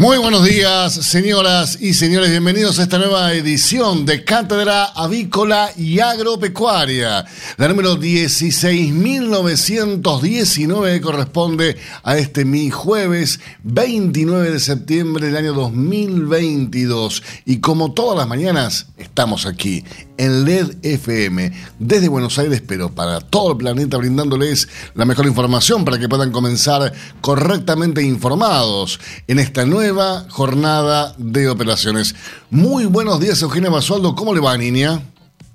Muy buenos días, señoras y señores. Bienvenidos a esta nueva edición de Cátedra Avícola y Agropecuaria. La número 16.919 que corresponde a este mi jueves 29 de septiembre del año 2022. Y como todas las mañanas, estamos aquí en LED FM desde Buenos Aires, pero para todo el planeta, brindándoles la mejor información para que puedan comenzar correctamente informados en esta nueva jornada de operaciones. Muy buenos días, Eugenia Basualdo. ¿Cómo le va, niña?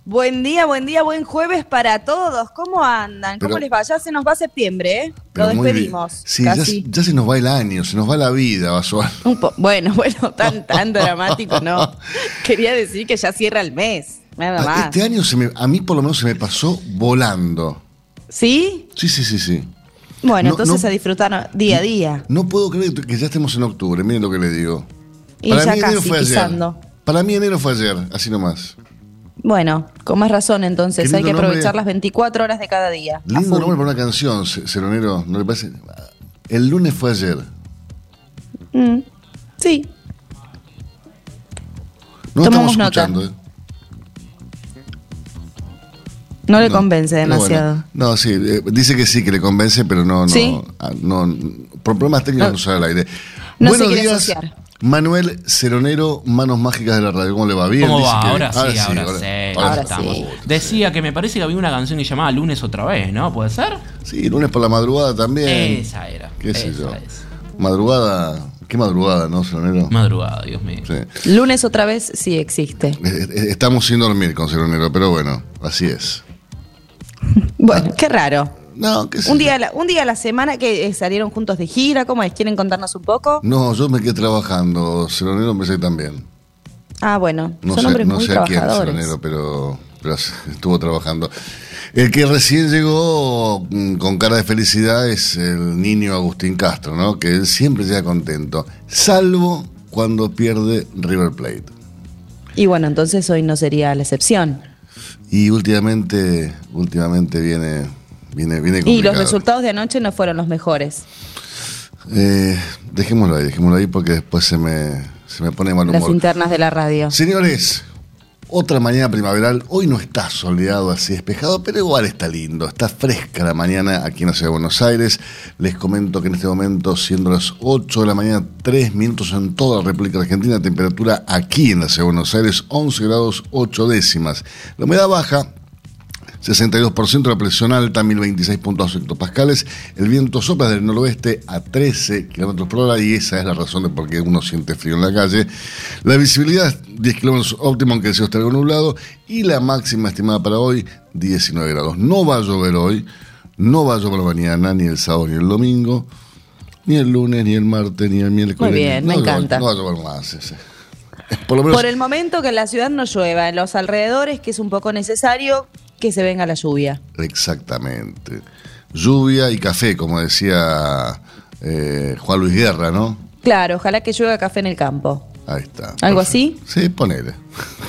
Buen día, buen día, buen jueves para todos. ¿Cómo andan? ¿Cómo les va? Ya se nos va septiembre, ¿eh? Lo despedimos. Sí, ya, ya, se nos va el año, se nos va la vida, Basualdo. Bueno, bueno, tan, tan dramático, ¿no? Quería decir que ya cierra el mes, nada ah, más. Este año se me, a mí por lo menos se me pasó volando. ¿Sí? Sí, sí, sí, sí. Bueno, entonces a disfrutar día a día. No puedo creer que ya estemos en octubre, miren lo que le digo. Y Para mí enero fue ayer. Para mí enero fue ayer, así nomás. Bueno, con más razón entonces, hay que aprovechar las 24 horas de cada día. Lindo nombre para una canción, Ceronero, ¿no le parece? El lunes fue ayer. Mm, sí. No estamos escuchando, ¿eh? No le convence demasiado. No, sí, eh, dice que sí, que le convence, pero no, no, ah, no, por problemas técnicos no, sale al aire. Buenos días, Manuel Ceronero, Manos Mágicas de la Radio. ¿Cómo le va? ¿Bien? ¿Cómo va? Ahora, sí, ahora, sí, ahora, estamos. Decía que me parece que había una canción que llamaba Lunes otra vez, ¿no? ¿Puede ser? Sí, Lunes por la madrugada también. Esa era. ¿Qué sé yo? Madrugada Qué madrugada, ¿no, Ceronero? Madrugada, Dios mío. Lunes otra vez sí existe. Eh, eh, estamos sin dormir con Ceronero, pero bueno, así es. Bueno, qué raro. No, un día, a la, un día a la semana que eh, salieron juntos de gira, ¿cómo es? ¿Quieren contarnos un poco? No, yo me quedé trabajando, Ceronero empecé también. Ah, bueno, no son sé, no sé a quién Ceronero, pero, pero estuvo trabajando. El que recién llegó mm, con cara de felicidad es el niño Agustín Castro, ¿no? Que él siempre llega contento, salvo cuando pierde River Plate. Y bueno, entonces hoy no sería la excepción. Y últimamente, últimamente viene, viene, viene complicado. Y los resultados de anoche no fueron los mejores. Eh, dejémoslo ahí, dejémoslo ahí porque después se me, se me pone mal humor. Las internas de la radio. Señores, otra mañana primaveral. Hoy no está soleado así despejado, pero igual está lindo. Está fresca la mañana aquí en la ciudad de Buenos Aires. Les comento que en este momento, siendo las 8 de la mañana, 3 minutos en toda la República Argentina, temperatura aquí en la ciudad de Buenos Aires, 11 grados 8 décimas. La humedad baja, 62% la presión alta, 1026.2 hectopascales. El viento sopla del noroeste a 13 kilómetros por hora y esa es la razón de por qué uno siente frío en la calle. La visibilidad 10 kilómetros óptimo, aunque el cielo esté algo nublado. Y la máxima estimada para hoy, 19 grados. No va a llover hoy, no va a llover mañana, ni el sábado, ni el domingo, ni el lunes, ni el martes, ni el miércoles. Muy bien, me encanta. no va a llover más. Ese. Por, por, el momento que en la ciudad no llueva, en los alrededores, que es un poco necesario, que se venga la lluvia. Exactamente. Lluvia y café, como decía eh, Juan Luis Guerra, ¿no? Claro, ojalá que llueva café en el campo. Ahí está. ¿Algo así? Sí, ponele.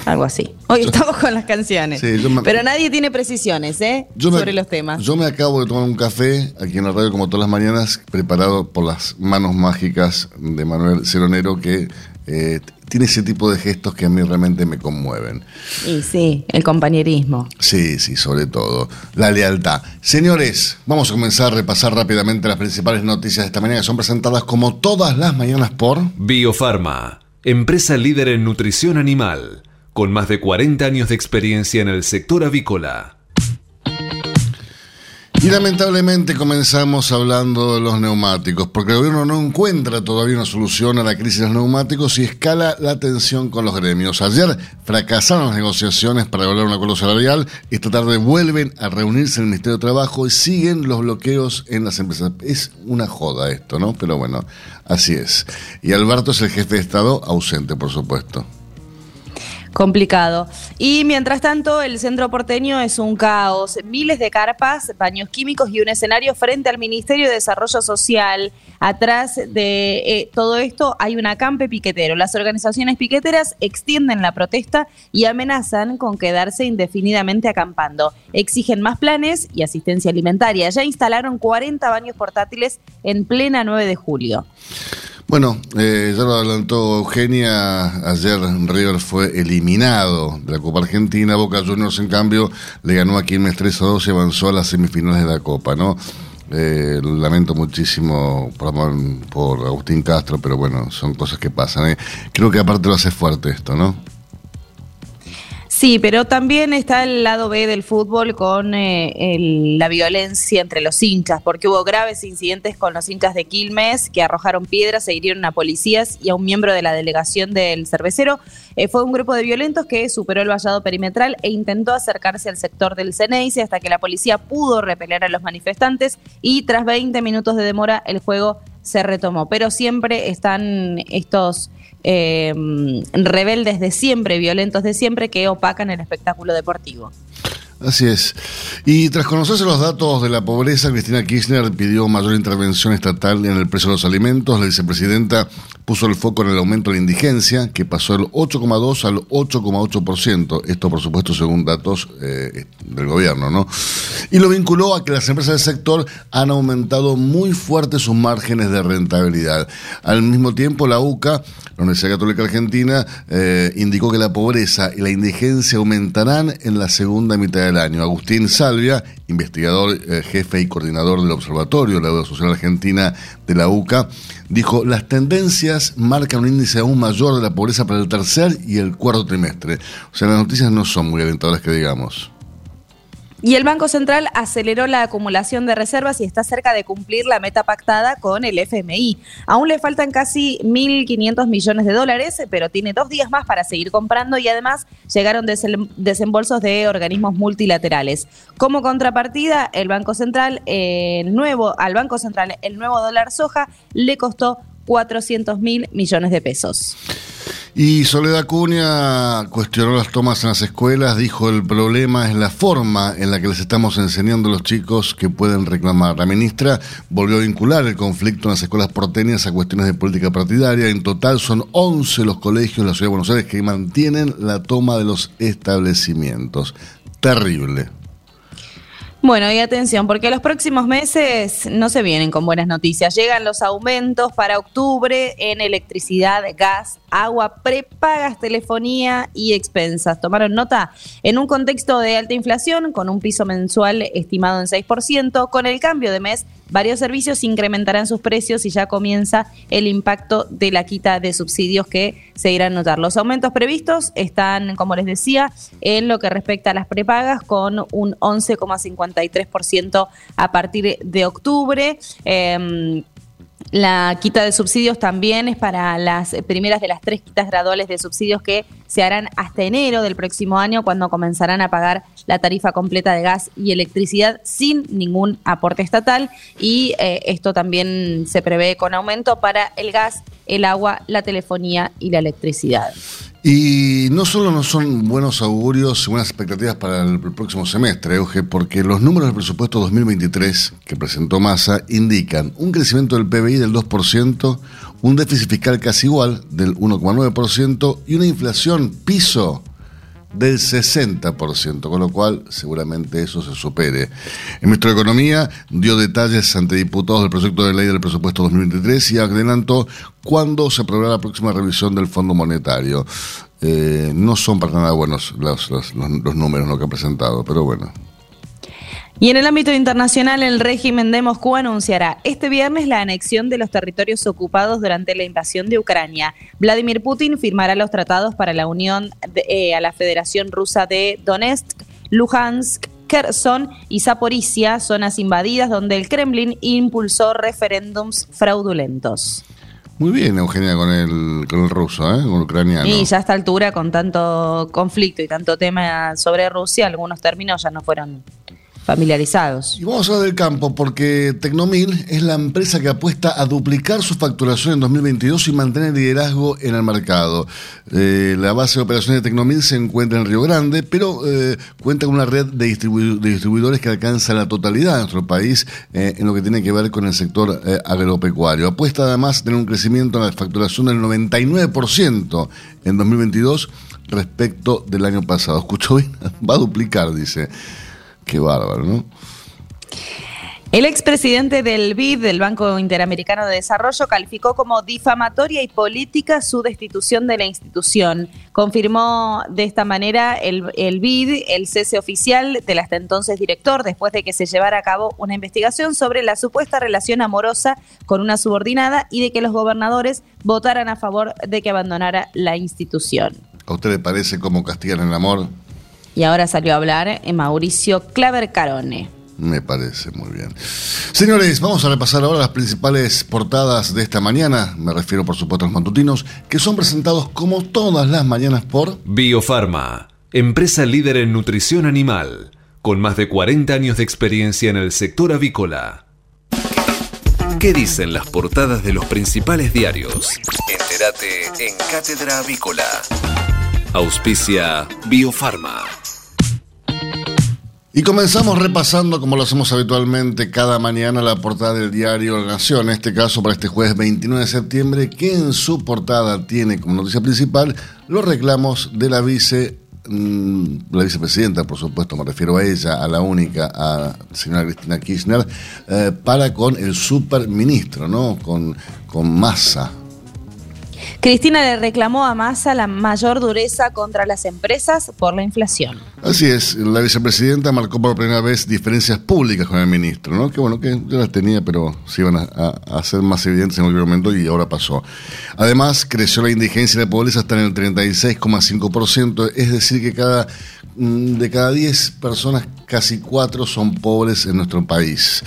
Algo así. Hoy estamos con las canciones. Pero nadie tiene precisiones, ¿eh? Sobre los temas. Yo me acabo de tomar un café aquí en la radio, como todas las mañanas, preparado por las manos mágicas de Manuel Ceronero, que eh, tiene ese tipo de gestos que a mí realmente me conmueven. Y sí, el compañerismo. Sí, sí, sobre todo. La lealtad. Señores, vamos a comenzar a repasar rápidamente las principales noticias de esta mañana que son presentadas como todas las mañanas por Biofarma, empresa líder en nutrición animal, con más de 40 años de experiencia en el sector avícola. Y lamentablemente comenzamos hablando de los neumáticos, porque el gobierno no encuentra todavía una solución a la crisis de los neumáticos y escala la tensión con los gremios. Ayer fracasaron las negociaciones para lograr un acuerdo salarial, esta tarde vuelven a reunirse en el Ministerio de Trabajo y siguen los bloqueos en las empresas. Es una joda esto, ¿no? Pero bueno, así es. Y Alberto es el jefe de Estado ausente, por supuesto complicado. Y mientras tanto, el centro porteño es un caos. Miles de carpas, baños químicos y un escenario frente al Ministerio de Desarrollo Social. Atrás de eh, todo esto hay un acampe piquetero. Las organizaciones piqueteras extienden la protesta y amenazan con quedarse indefinidamente acampando. Exigen más planes y asistencia alimentaria. Ya instalaron 40 baños portátiles en plena 9 de julio. Bueno, eh, ya lo adelantó Eugenia, ayer River fue eliminado de la Copa Argentina, Boca Juniors en cambio le ganó a Quilmes 3 a 2 y avanzó a las semifinales de la Copa, ¿no? Eh, lamento muchísimo por, por Agustín Castro, pero bueno, son cosas que pasan. ¿eh? Creo que aparte lo hace fuerte esto, ¿no? Sí, pero también está el lado B del fútbol con eh, la violencia entre los hinchas, porque hubo graves incidentes con los hinchas de Quilmes que arrojaron piedras e hirieron a policías y a un miembro de la delegación del cervecero. Eh, fue un grupo de violentos que superó el vallado perimetral e intentó acercarse al sector del Ceneice hasta que la policía pudo repeler a los manifestantes y tras 20 minutos de demora el juego se retomó. Pero siempre están estos eh, rebeldes de siempre, violentos de siempre, que opacan el espectáculo deportivo. Así es. Y tras conocerse los datos de la pobreza, Cristina Kirchner pidió mayor intervención estatal en el precio de los alimentos. La vicepresidenta puso el foco en el aumento de la indigencia, que pasó del 8,2 al 8,8%. Esto, por supuesto, según datos eh, del gobierno, ¿no? Y lo vinculó a que las empresas del sector han aumentado muy fuerte sus márgenes de rentabilidad. Al mismo tiempo, la UCA, la Universidad Católica Argentina, eh, indicó que la pobreza y la indigencia aumentarán en la segunda mitad del año. Agustín Salvia, investigador, eh, jefe y coordinador del Observatorio de la Deuda Social Argentina de la UCA, dijo, las tendencias marcan un índice aún mayor de la pobreza para el tercer y el cuarto trimestre. O sea, las noticias no son muy alentadoras que digamos. Y el Banco Central aceleró la acumulación de reservas y está cerca de cumplir la meta pactada con el FMI. Aún le faltan casi 1.500 millones de dólares, pero tiene dos días más para seguir comprando y además llegaron desembolsos de organismos multilaterales. Como contrapartida, el Banco Central, el nuevo, al Banco Central, el nuevo dólar soja le costó 400 mil millones de pesos. Y Soledad Cunha cuestionó las tomas en las escuelas, dijo el problema es la forma en la que les estamos enseñando a los chicos que pueden reclamar. La ministra volvió a vincular el conflicto en las escuelas porteñas a cuestiones de política partidaria. En total son 11 los colegios de la Ciudad de Buenos Aires que mantienen la toma de los establecimientos. Terrible. Bueno, y atención, porque los próximos meses no se vienen con buenas noticias. Llegan los aumentos para octubre en electricidad, gas, agua, prepagas, telefonía y expensas. ¿Tomaron nota? En un contexto de alta inflación, con un piso mensual estimado en 6%, con el cambio de mes, varios servicios incrementarán sus precios y ya comienza el impacto de la quita de subsidios que se irán a notar. Los aumentos previstos están, como les decía, en lo que respecta a las prepagas, con un 11,53% a partir de octubre. Em, la quita de subsidios también es para las primeras de las tres quitas graduales de subsidios que se harán hasta enero del próximo año, cuando comenzarán a pagar la tarifa completa de gas y electricidad sin ningún aporte estatal. Y eh, esto también se prevé con aumento para el gas, el agua, la telefonía y la electricidad. Y no solo no son buenos augurios y buenas expectativas para el próximo semestre, Euge, porque los números del presupuesto 2023 que presentó Massa indican un crecimiento del PBI del 2%, un déficit fiscal casi igual del 1,9% y una inflación piso del 60%, con lo cual seguramente eso se supere. El ministro de Economía dio detalles ante diputados del proyecto de ley del presupuesto 2023 y adelantó cuándo se aprobará la próxima revisión del Fondo Monetario. Eh, no son para nada buenos los, los, números que ha presentado, pero bueno. Y en el ámbito internacional, el régimen de Moscú anunciará este viernes la anexión de los territorios ocupados durante la invasión de Ucrania. Vladimir Putin firmará los tratados para la unión eh, a la Federación Rusa de Donetsk, Luhansk Kherson y Zaporizhia, zonas invadidas donde el Kremlin impulsó referéndums fraudulentos. Muy bien, Eugenia, con el, con el ruso, ¿eh? con el ucraniano. Y ya a esta altura, con tanto conflicto y tanto tema sobre Rusia, algunos términos ya no fueron familiarizados. Y vamos a hablar del campo, porque Tecnomil es la empresa que apuesta a duplicar su facturación en 2022 y mantener liderazgo en el mercado. Eh, la base de operaciones de Tecnomil se encuentra en Río Grande, pero eh, cuenta con una red de, distribuidores que alcanza la totalidad de nuestro país eh, en lo que tiene que ver con el sector agropecuario. Apuesta además a tener un crecimiento en la facturación del 99% en 2022 respecto del año pasado. ¿Escuchó bien? Va a duplicar, dice. Qué bárbaro, ¿no? El expresidente del BID, del Banco Interamericano de Desarrollo, calificó como difamatoria y política su destitución de la institución. Confirmó de esta manera el, el BID el cese oficial del hasta entonces director después de que se llevara a cabo una investigación sobre la supuesta relación amorosa con una subordinada y de que los gobernadores votaran a favor de que abandonara la institución. ¿A usted le parece cómo castigan el amor? Y ahora salió a hablar en Mauricio Claver Carone. Me parece muy bien. Señores, vamos a repasar ahora las principales portadas de esta mañana. Me refiero, por supuesto, a los matutinos, que son presentados como todas las mañanas por Biofarma, empresa líder en nutrición animal, con más de 40 años de experiencia en el sector avícola. ¿Qué dicen las portadas de los principales diarios? Entérate en Cátedra Avícola. Auspicia Biofarma. Y comenzamos repasando, como lo hacemos habitualmente cada mañana, la portada del diario La Nación, en este caso para este jueves 29 de septiembre, que en su portada tiene como noticia principal los reclamos de la vice mm, la vicepresidenta, por supuesto, me refiero a ella, a la única, a señora Cristina Kirchner, eh, para con el superministro, ¿no? Con, con Massa, Cristina le reclamó a Massa la mayor dureza contra las empresas por la inflación. Así es, la vicepresidenta marcó por primera vez diferencias públicas con el ministro, ¿no? Que bueno, que ya las tenía, pero se iban a, hacer más evidentes en cualquier momento y ahora pasó. Además, creció la indigencia y la pobreza hasta en el 36,5%, es decir, que cada mm, de cada 10 personas, casi 4 son pobres en nuestro país.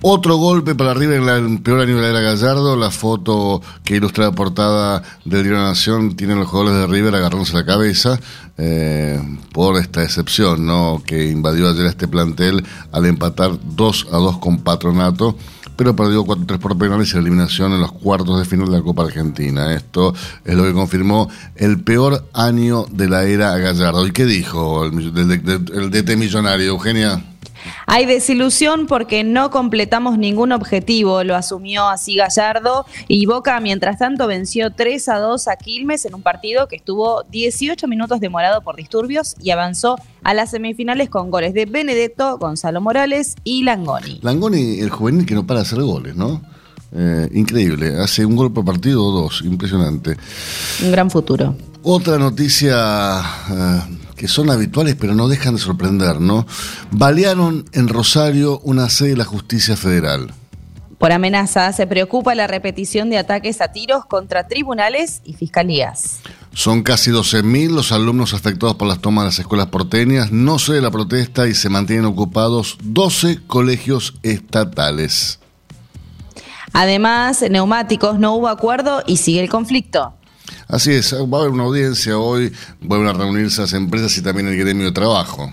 Otro golpe para arriba en el peor año de la era Gallardo. La foto que ilustra la portada del Diario de la Nación tiene los jugadores de River agarrándose la cabeza eh, por esta excepción ¿no? que invadió ayer este plantel al empatar 2 a 2 con Patronato pero perdió 4-3 por penales y la eliminación en los cuartos de final de la Copa Argentina. Esto es lo que confirmó el peor año de la era Gallardo. ¿Y qué dijo el, el DT millonario, Eugenia? Hay desilusión porque no completamos ningún objetivo, lo asumió así Gallardo y Boca mientras tanto venció 3 a 2 a Quilmes en un partido que estuvo 18 minutos demorado por disturbios y avanzó a las semifinales con goles de Benedetto, Gonzalo Morales y Langoni. Langoni, el juvenil que no para hacer goles, ¿no? Eh, increíble, hace un gol por partido o dos, impresionante. Un gran futuro. Otra noticia eh, que son habituales pero no dejan de sorprender, ¿no? Balearon en Rosario una sede de la justicia federal. Por amenaza se preocupa la repetición de ataques a tiros contra tribunales y fiscalías. Son casi 12.000 los alumnos afectados por las tomas de las escuelas porteñas, no se la protesta y se mantienen ocupados 12 colegios estatales. Además, neumáticos no hubo acuerdo y sigue el conflicto. Así es, va a haber una audiencia hoy, vuelven a reunirse las empresas y también el gremio de trabajo.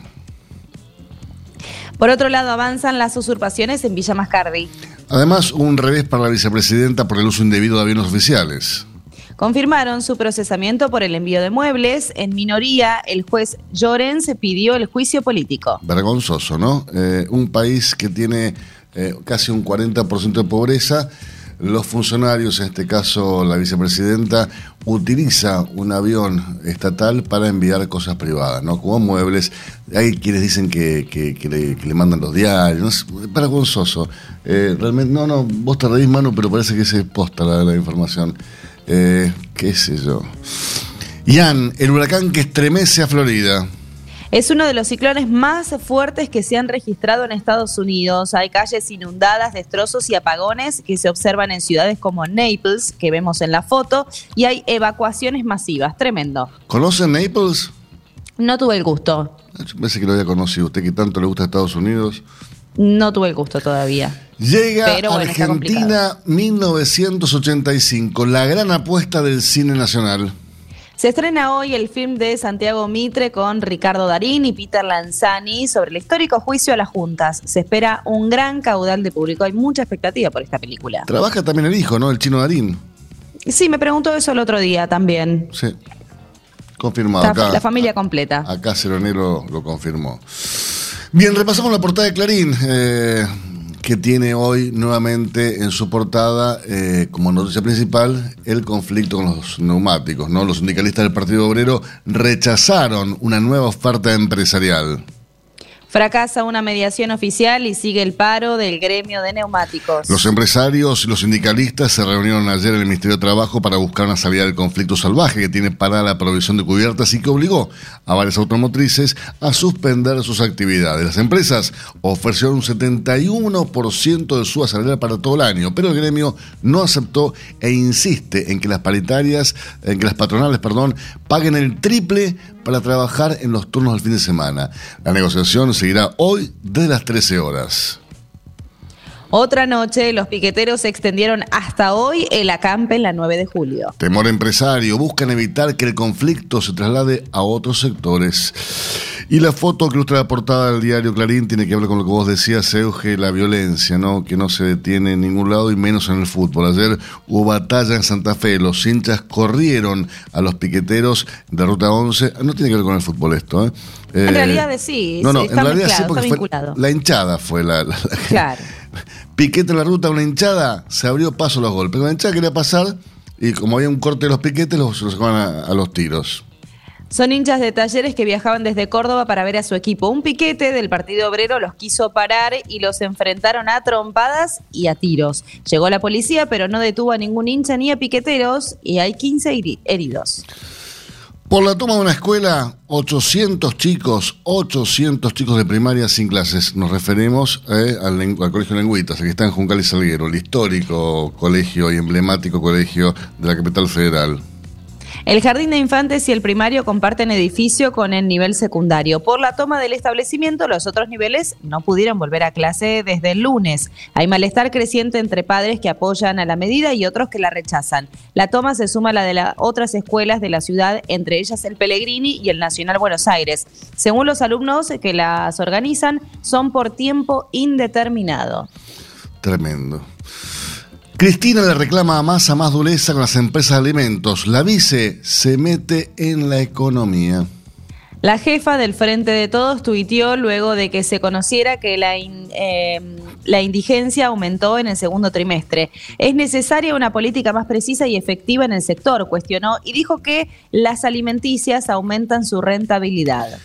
Por otro lado, avanzan las usurpaciones en Villa Mascardi. Además, un revés para la vicepresidenta por el uso indebido de aviones oficiales. Confirmaron su procesamiento por el envío de muebles. En minoría, el juez Llorens pidió el juicio político. Vergonzoso, ¿no? Eh, un país que tiene eh, casi un 40% de pobreza los funcionarios, en este caso la vicepresidenta, utiliza un avión estatal para enviar cosas privadas, ¿no? Como muebles. Hay quienes dicen que, le, mandan los diarios, no para vergonzoso. Eh, realmente, no, no, vos te reís, mano, pero parece que se posta la, la información. Eh, ¿Qué sé yo? Ian, el huracán que estremece a Florida. Es uno de los ciclones más fuertes que se han registrado en Estados Unidos. Hay calles inundadas, destrozos y apagones que se observan en ciudades como Naples, que vemos en la foto, y hay evacuaciones masivas. Tremendo. ¿Conocen Naples? No tuve el gusto. Yo pensé que lo había conocido. Usted que tanto le gusta Estados Unidos. No tuve el gusto todavía. Llega a Argentina 1985, la gran apuesta del cine nacional. Se estrena hoy el film de Santiago Mitre con Ricardo Darín y Peter Lanzani sobre el histórico juicio a las juntas. Se espera un gran caudal de público. Hay mucha expectativa por esta película. Trabaja también el hijo, ¿no? El chino Darín. Sí, me preguntó eso el otro día también. Sí. Confirmado. La, la familia completa. Acá Ceronero lo confirmó. Bien, repasamos la portada de Clarín. Eh, que tiene hoy nuevamente en su portada eh, como noticia principal el conflicto con los neumáticos. ¿no? Los sindicalistas del Partido Obrero rechazaron una nueva oferta empresarial. Fracasa una mediación oficial y sigue el paro del gremio de neumáticos. Los empresarios y los sindicalistas se reunieron ayer en el Ministerio de Trabajo para buscar una salida del conflicto salvaje que tiene para la provisión de cubiertas y que obligó a varias automotrices a suspender sus actividades. Las empresas ofrecieron un 71% de su salarial para todo el año, pero el gremio no aceptó e insiste en que las paritarias, en que las patronales, perdón, paguen el triple para trabajar en los turnos del fin de semana. La negociación seguirá hoy desde las 13 horas. Otra noche, los piqueteros se extendieron hasta hoy el acampe en la 9 de julio. Temor empresario, buscan evitar que el conflicto se traslade a otros sectores. Y la foto que ilustra la portada del diario Clarín tiene que ver con lo que vos decías, Euge, la violencia, ¿no? Que no se detiene en ningún lado y menos en el fútbol. Ayer hubo batalla en Santa Fe, los hinchas corrieron a los piqueteros de Ruta 11. No tiene que ver con el fútbol esto, ¿eh? en realidad sí, no, no, en realidad sí porque fue, la hinchada fue la, claro. Piquete en la ruta, una hinchada, se abrió paso los golpes. La hinchada quería pasar y como había un corte de los piquetes, los, los sacaban a los tiros. Son hinchas de talleres que viajaban desde Córdoba para ver a su equipo. Un piquete del Partido Obrero los quiso parar y los enfrentaron a trompadas y a tiros. Llegó la policía, pero no detuvo a ningún hincha ni a piqueteros y hay 15 heridos. Por la toma de una escuela, 800 chicos, 800 chicos de primaria sin clases. Nos referimos eh, al, Colegio Lengüitas, que está en Juncal y Salguero, el histórico colegio y emblemático colegio de la capital federal. El Jardín de Infantes y el primario comparten edificio con el nivel secundario. Por la toma del establecimiento, los otros niveles no pudieron volver a clase desde el lunes. Hay malestar creciente entre padres que apoyan a la medida y otros que la rechazan. La toma se suma a la de las otras escuelas de la ciudad, entre ellas el Pellegrini y el Nacional Buenos Aires. Según los alumnos que las organizan, son por tiempo indeterminado. Tremendo. Cristina le reclama a Massa más dureza con las empresas de alimentos. La vice se mete en la economía. La jefa del Frente de Todos tuiteó luego de que se conociera que la, eh, la indigencia aumentó en el segundo trimestre. Es necesaria una política más precisa y efectiva en el sector, cuestionó, y dijo que las alimenticias aumentan su rentabilidad.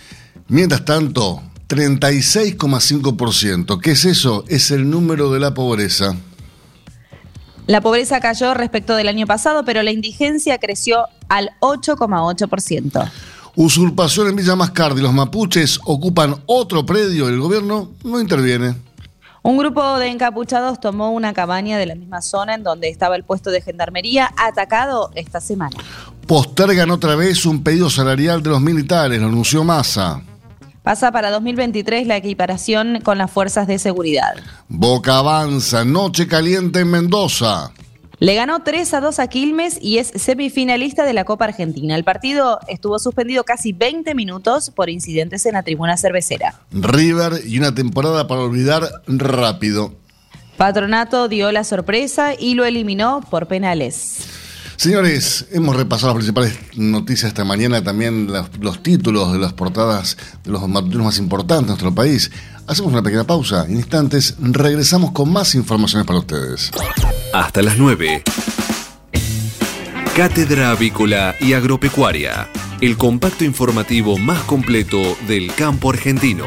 Mientras tanto, 36,5%. ¿Qué es eso? Es el número de la pobreza. La pobreza cayó respecto del año pasado, pero la indigencia creció al 8,8%. Usurpación en Villa Mascardi. Los mapuches ocupan otro predio y el gobierno no interviene. Un grupo de encapuchados tomó una cabaña de la misma zona en donde estaba el puesto de gendarmería atacado esta semana. Postergan otra vez un pedido salarial de los militares, lo anunció Massa. Pasa para 2023 la equiparación con las fuerzas de seguridad. Boca avanza, noche caliente en Mendoza. Le ganó 3 a 2 a Quilmes y es semifinalista de la Copa Argentina. El partido estuvo suspendido casi 20 minutos por incidentes en la tribuna cervecera. River y una temporada para olvidar rápido. Patronato dio la sorpresa y lo eliminó por penales. Señores, hemos repasado las principales noticias esta mañana, también los, títulos de las portadas de los matutinos más importantes de nuestro país. Hacemos una pequeña pausa. En instantes regresamos con más informaciones para ustedes. Hasta las 9. Cátedra Avícola y Agropecuaria. El compacto informativo más completo del campo argentino.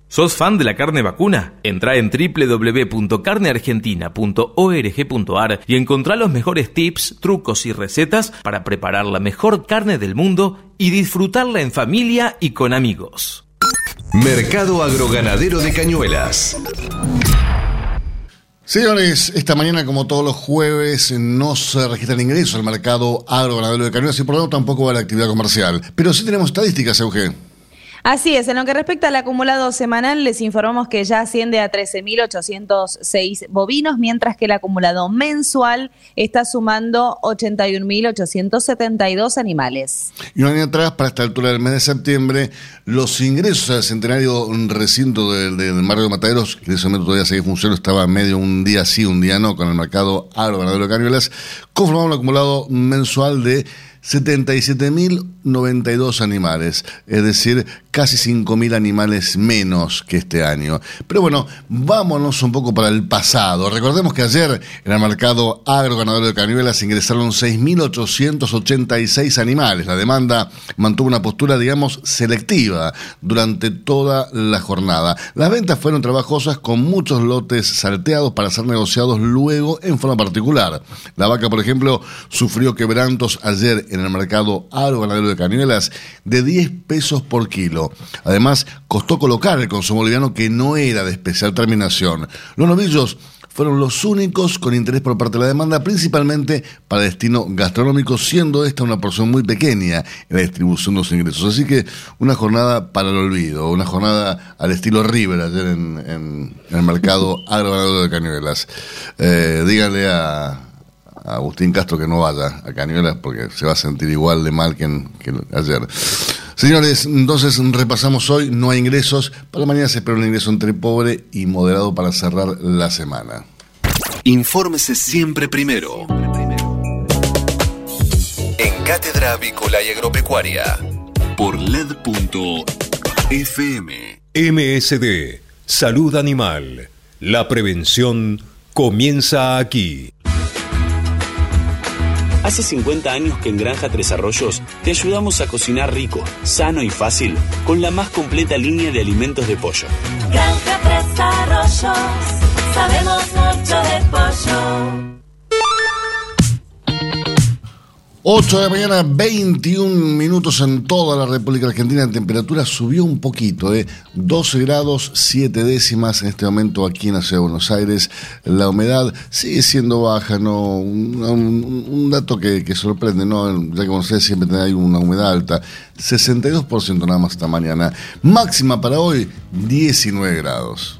¿Sos fan de la carne vacuna? Entra en www.carneargentina.org.ar y encontrá los mejores tips, trucos y recetas para preparar la mejor carne del mundo y disfrutarla en familia y con amigos. Mercado Agroganadero de Cañuelas. Señores, esta mañana, como todos los jueves, no se registra el ingreso al mercado agroganadero de Cañuelas y por lo tanto tampoco va a la actividad comercial. Pero sí tenemos estadísticas, Eugenio. Así es, en lo que respecta al acumulado semanal, les informamos que ya asciende a 13.806 bovinos, mientras que el acumulado mensual está sumando 81.872 animales. Y un año atrás, para esta altura del mes de septiembre, los ingresos al centenario recinto del, del Marco de Mataderos, que en ese momento todavía seguía funcionando, estaba medio un día sí, un día no, con el mercado agroganadero de Cañuelas, conformaban un acumulado mensual de 77.092 animales, es decir, casi 5.000 animales menos que este año. Pero bueno, vámonos un poco para el pasado. Recordemos que ayer en el mercado agroganadero de Cañuelas ingresaron 6.886 animales. La demanda mantuvo una postura, digamos, selectiva durante toda la jornada. Las ventas fueron trabajosas con muchos lotes salteados para ser negociados luego en forma particular. La vaca, por ejemplo, sufrió quebrantos ayer en el mercado agroganadero de Cañuelas de 10 pesos por kilo. Además, costó colocar el consumo boliviano que no era de especial terminación. Los novillos fueron los únicos con interés por parte de la demanda, principalmente para destino gastronómico, siendo esta una porción muy pequeña en la distribución de los ingresos. Así que una jornada para el olvido, una jornada al estilo River ayer en, el mercado agroganadero de Cañuelas. Eh, díganle a, Agustín Castro que no vaya a Cañuelas porque se va a sentir igual de mal que, ayer. Señores, entonces repasamos hoy, no hay ingresos, para mañana se espera un ingreso entre pobre y moderado para cerrar la semana. Infórmese siempre primero. En Cátedra Avícola y Agropecuaria, por LED.fm. MSD, Salud Animal. La prevención comienza aquí. Hace 50 años que en Granja Tres Arroyos te ayudamos a cocinar rico, sano y fácil con la más completa línea de alimentos de pollo. Granja Tres Arroyos, sabemos mucho de pollo. 8 de la mañana, 21 minutos en toda la República Argentina. La temperatura subió un poquito, ¿eh? 12 grados 7 décimas en este momento aquí en la ciudad de Buenos Aires. La humedad sigue siendo baja, ¿no? Un, dato que, sorprende, ¿no? Ya que ustedes siempre hay una humedad alta. 62% nada más esta mañana. Máxima para hoy, 19 grados.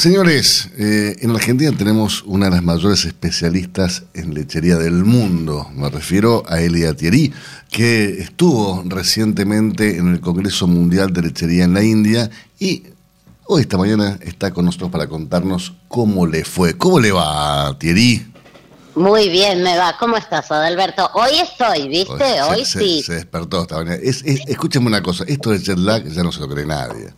Señores, eh, en Argentina tenemos una de las mayores especialistas en lechería del mundo. Me refiero a Elia Thierry, que estuvo recientemente en el Congreso Mundial de Lechería en la India y hoy esta mañana está con nosotros para contarnos cómo le fue. ¿Cómo le va, Thierry? Muy bien, me va. ¿Cómo estás, Adalberto? Hoy estoy, ¿viste? Hoy sí. Se, despertó esta mañana. escúcheme una cosa, esto de jet lag ya no se lo cree nadie.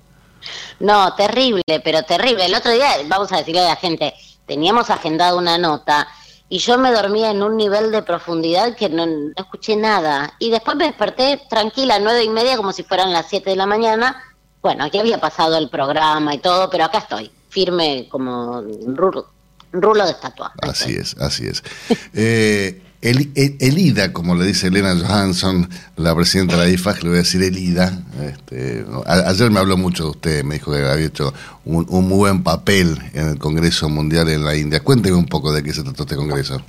No, terrible, pero terrible. El otro día, vamos a decirle a la gente, teníamos agendado una nota y yo me dormía en un nivel de profundidad que no, escuché nada. Y después me desperté tranquila, nueve y media, como si fueran las siete de la mañana. Bueno, aquí había pasado el programa y todo, pero acá estoy, firme como rulo, rulo de estatua. Así es, así es. eh, el, Elida, como le dice Elena Johansson, la presidenta de la IFAG, le voy a decir Elida. Este, ayer me habló mucho de usted, me dijo que había hecho un, muy buen papel en el Congreso Mundial en la India. Cuénteme un poco de qué se trató este Congreso.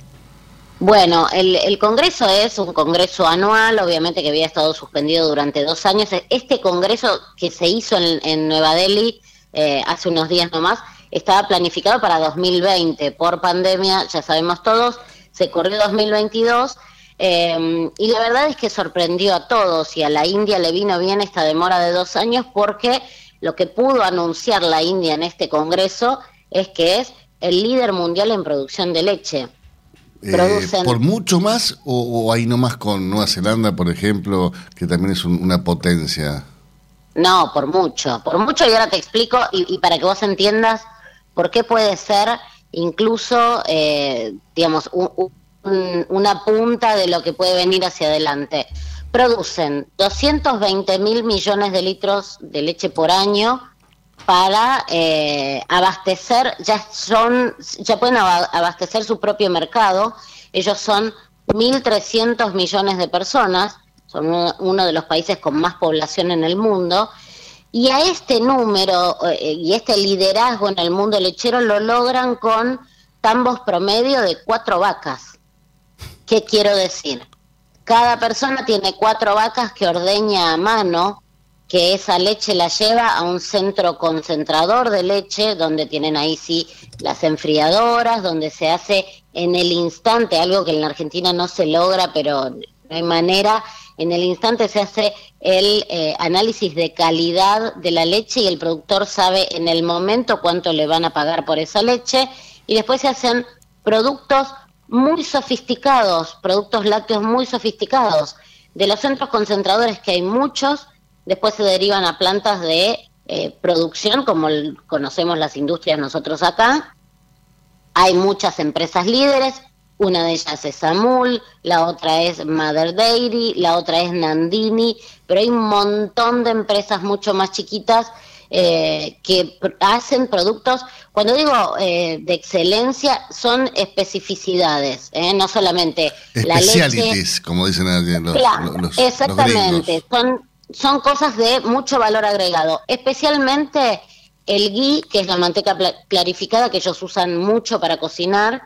Bueno, el, Congreso es un Congreso anual, obviamente que había estado suspendido durante dos años. Este Congreso que se hizo en, Nueva Delhi eh, hace unos días nomás, estaba planificado para 2020 por pandemia, ya sabemos todos se corrió 2022 eh, y la verdad es que sorprendió a todos y a la India le vino bien esta demora de dos años porque lo que pudo anunciar la India en este Congreso es que es el líder mundial en producción de leche. Eh. ¿Por mucho más o, o ahí nomás con Nueva Zelanda, por ejemplo, que también es un- una potencia? No, por mucho, por mucho y ahora te explico y, y para que vos entiendas por qué puede ser incluso, eh, digamos, un- un- una punta de lo que puede venir hacia adelante. Producen 220 mil millones de litros de leche por año para eh, abastecer, ya son, ya pueden aba- abastecer su propio mercado. Ellos son 1.300 millones de personas, son uno de los países con más población en el mundo. Y a este número eh, y este liderazgo en el mundo lechero lo logran con tambos promedio de cuatro vacas. ¿Qué quiero decir? Cada persona tiene cuatro vacas que ordeña a mano, que esa leche la lleva a un centro concentrador de leche, donde tienen ahí sí las enfriadoras, donde se hace en el instante, algo que en la Argentina no se logra, pero hay manera, en el instante se hace el eh, análisis de calidad de la leche y el productor sabe en el momento cuánto le van a pagar por esa leche y después se hacen productos muy sofisticados, productos lácteos muy sofisticados. De los centros concentradores, que hay muchos, después se derivan a plantas de eh, producción, como conocemos las industrias nosotros acá. Hay muchas empresas líderes, una de ellas es Amul, la otra es Mother Dairy, la otra es Nandini, pero hay un montón de empresas mucho más chiquitas eh, que hacen productos, cuando digo eh, de excelencia, son especificidades, ¿eh? no solamente la leche. Como dicen los, Claro, los- exactamente. son, son cosas de mucho valor agregado. Especialmente el ghee, que es la manteca clarificada que ellos usan mucho para cocinar,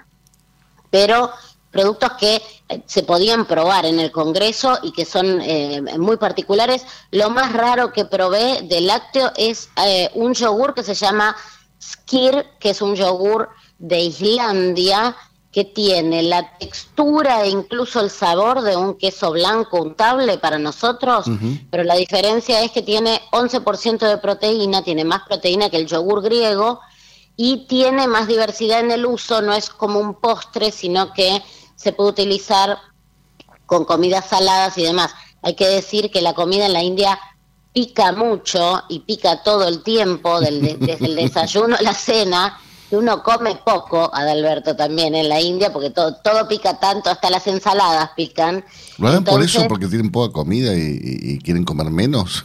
pero productos que eh, se podían probar en el Congreso y que son eh, muy particulares. Lo más raro que probé de lácteo es eh, un yogur que se llama Skir, que es un yogur de Islandia que tiene la textura e incluso el sabor de un queso blanco untable para nosotros, pero la diferencia es que tiene 11% de proteína, tiene más proteína que el yogur griego y tiene más diversidad en el uso, no es como un postre, sino que se puede utilizar con comidas saladas y demás. Hay que decir que la comida en la India pica mucho y pica todo el tiempo, del de- desde el desayuno a la cena, que uno come poco, Adalberto también en la India, porque todo, todo pica tanto, hasta las ensaladas pican. ¿Lo harán por eso? ¿Porque tienen poca comida y, y- y quieren comer menos?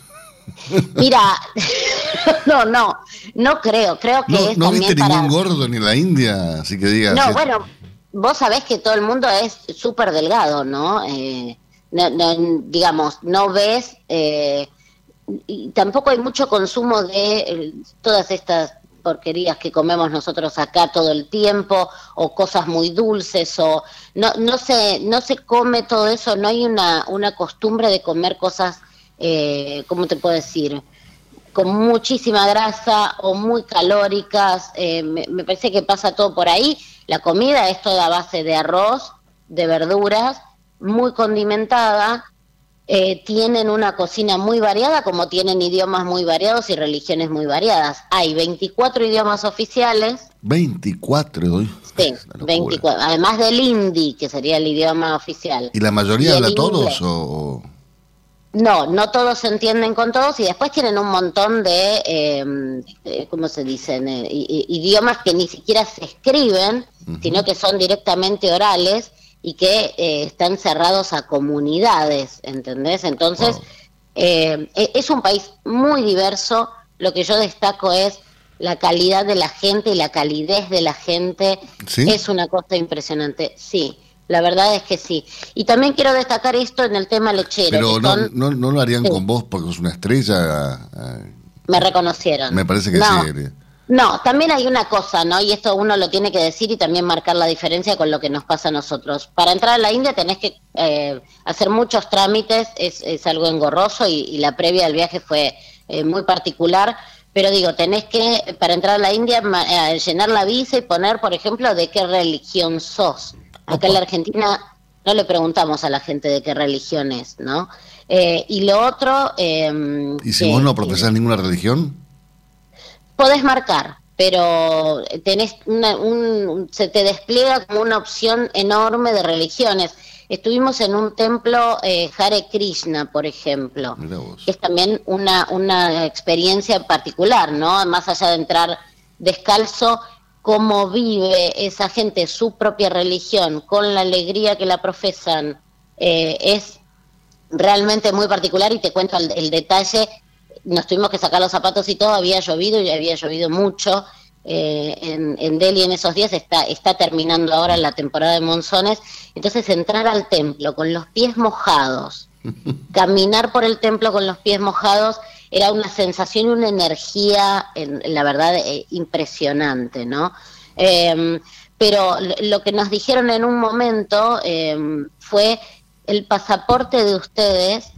Mira, no, no, no creo, creo que No, es no también viste para... ningún gordo ni la India, así que digas. No, bueno, vos sabés que todo el mundo es súper delgado, ¿no? Eh, no, no, Digamos, no ves, eh, y tampoco hay mucho consumo de eh, todas estas porquerías que comemos nosotros acá todo el tiempo o cosas muy dulces o no no se no se come todo eso no hay una una costumbre de comer cosas eh, cómo te puedo decir con muchísima grasa o muy calóricas. eh, me, me parece que pasa todo por ahí. La comida es toda a base de arroz, de verduras, muy condimentada. eh, tienen una cocina muy variada, como tienen idiomas muy variados y religiones muy variadas. Hay 24 idiomas oficiales, 24, doy. sí, 24, además del hindi, que sería el idioma oficial. ¿Y la mayoría Y habla inglés. todos? O- No, no todos se entienden con todos y después tienen un montón de, eh, eh, ¿cómo se dicen? Eh, idiomas que ni siquiera se escriben, sino que son directamente orales y que eh, están cerrados a comunidades, ¿entendés? Entonces, eh, e- es un país muy diverso. Lo que yo destaco es la calidad de la gente y la calidez de la gente. ¿Sí? Es una cosa impresionante, sí. La verdad es que sí. Y también quiero destacar esto en el tema lechero. Pero no, son- no, no lo harían Sí. con vos porque sos una estrella. eh, me reconocieron. Me parece que no, sí. No, también hay una cosa, ¿no? Y esto uno lo tiene que decir y también marcar la diferencia con lo que nos pasa a nosotros. Para entrar a la India tenés que eh, hacer muchos trámites, es, es algo engorroso y, y la previa del viaje fue eh, muy particular. Pero digo, tenés que, para entrar a la India, eh, llenar la visa y poner, por ejemplo, de qué religión sos. Acá en la Argentina no le preguntamos a la gente de qué religión es, ¿no? Eh, y lo otro... eh, ¿Y si que- vos no profesás ninguna religión? Podés marcar, pero tenés una, un, se te despliega como una opción enorme de religiones. Estuvimos en un templo eh, Hare Krishna, por ejemplo, que es también una, una experiencia particular, ¿no? Más allá de entrar descalzo, cómo vive esa gente su propia religión con la alegría que la profesan, eh, es realmente muy particular y te cuento el, detalle. Nos tuvimos que sacar los zapatos y todo, había llovido y había llovido mucho. Eh, en, en, Delhi en esos días está, está terminando ahora la temporada de monzones. Entonces entrar al templo con los pies mojados, caminar por el templo con los pies mojados era una sensación y una energía, en, la verdad, eh, impresionante, ¿no? Em, pero lo que nos dijeron en un momento em, fue el pasaporte de ustedes